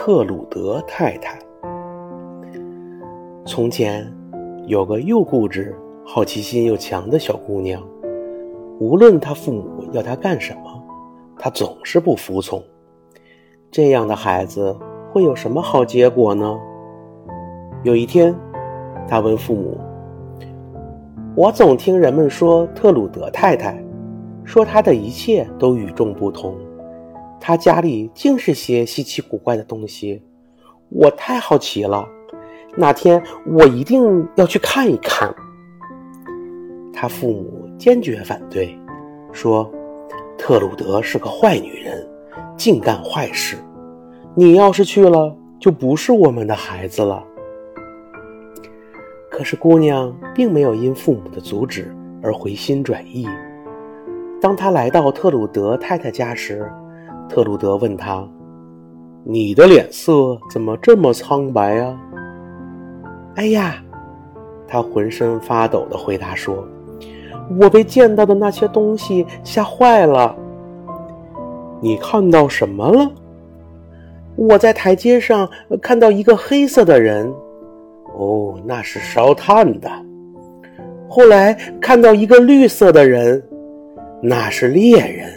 特鲁德太太。从前，有个又固执、好奇心又强的小姑娘，无论她父母要她干什么，她总是不服从。这样的孩子会有什么好结果呢？有一天，她问父母：“我总听人们说特鲁德太太，说她的一切都与众不同。”他家里尽是些稀奇古怪的东西，我太好奇了。哪天我一定要去看一看。他父母坚决反对，说：“特鲁德是个坏女人，净干坏事。你要是去了，就不是我们的孩子了。”可是姑娘并没有因父母的阻止而回心转意。当她来到特鲁德太太家时，特鲁德问他：“你的脸色怎么这么苍白啊？”“哎呀！”他浑身发抖的回答说：“我被见到的那些东西吓坏了。”“你看到什么了？”“我在台阶上看到一个黑色的人。”“哦，那是烧炭的。”“后来看到一个绿色的人，那是猎人。”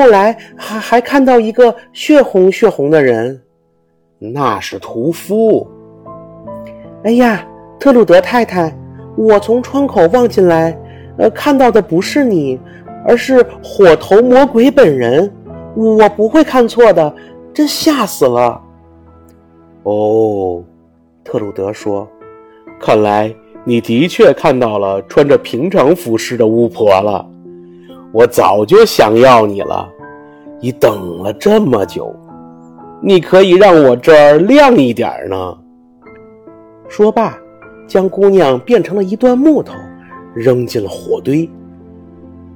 后来还还看到一个血红血红的人，那是屠夫。哎呀，特鲁德太太，我从窗口望进来，呃，看到的不是你，而是火头魔鬼本人。我不会看错的，真吓死了。哦，特鲁德说，看来你的确看到了穿着平常服饰的巫婆了。我早就想要你了，你等了这么久，你可以让我这儿亮一点呢。说罢，将姑娘变成了一段木头，扔进了火堆。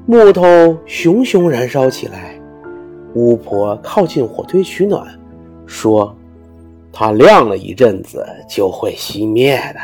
木头熊熊燃烧起来，巫婆靠近火堆取暖，说：“它亮了一阵子就会熄灭的。”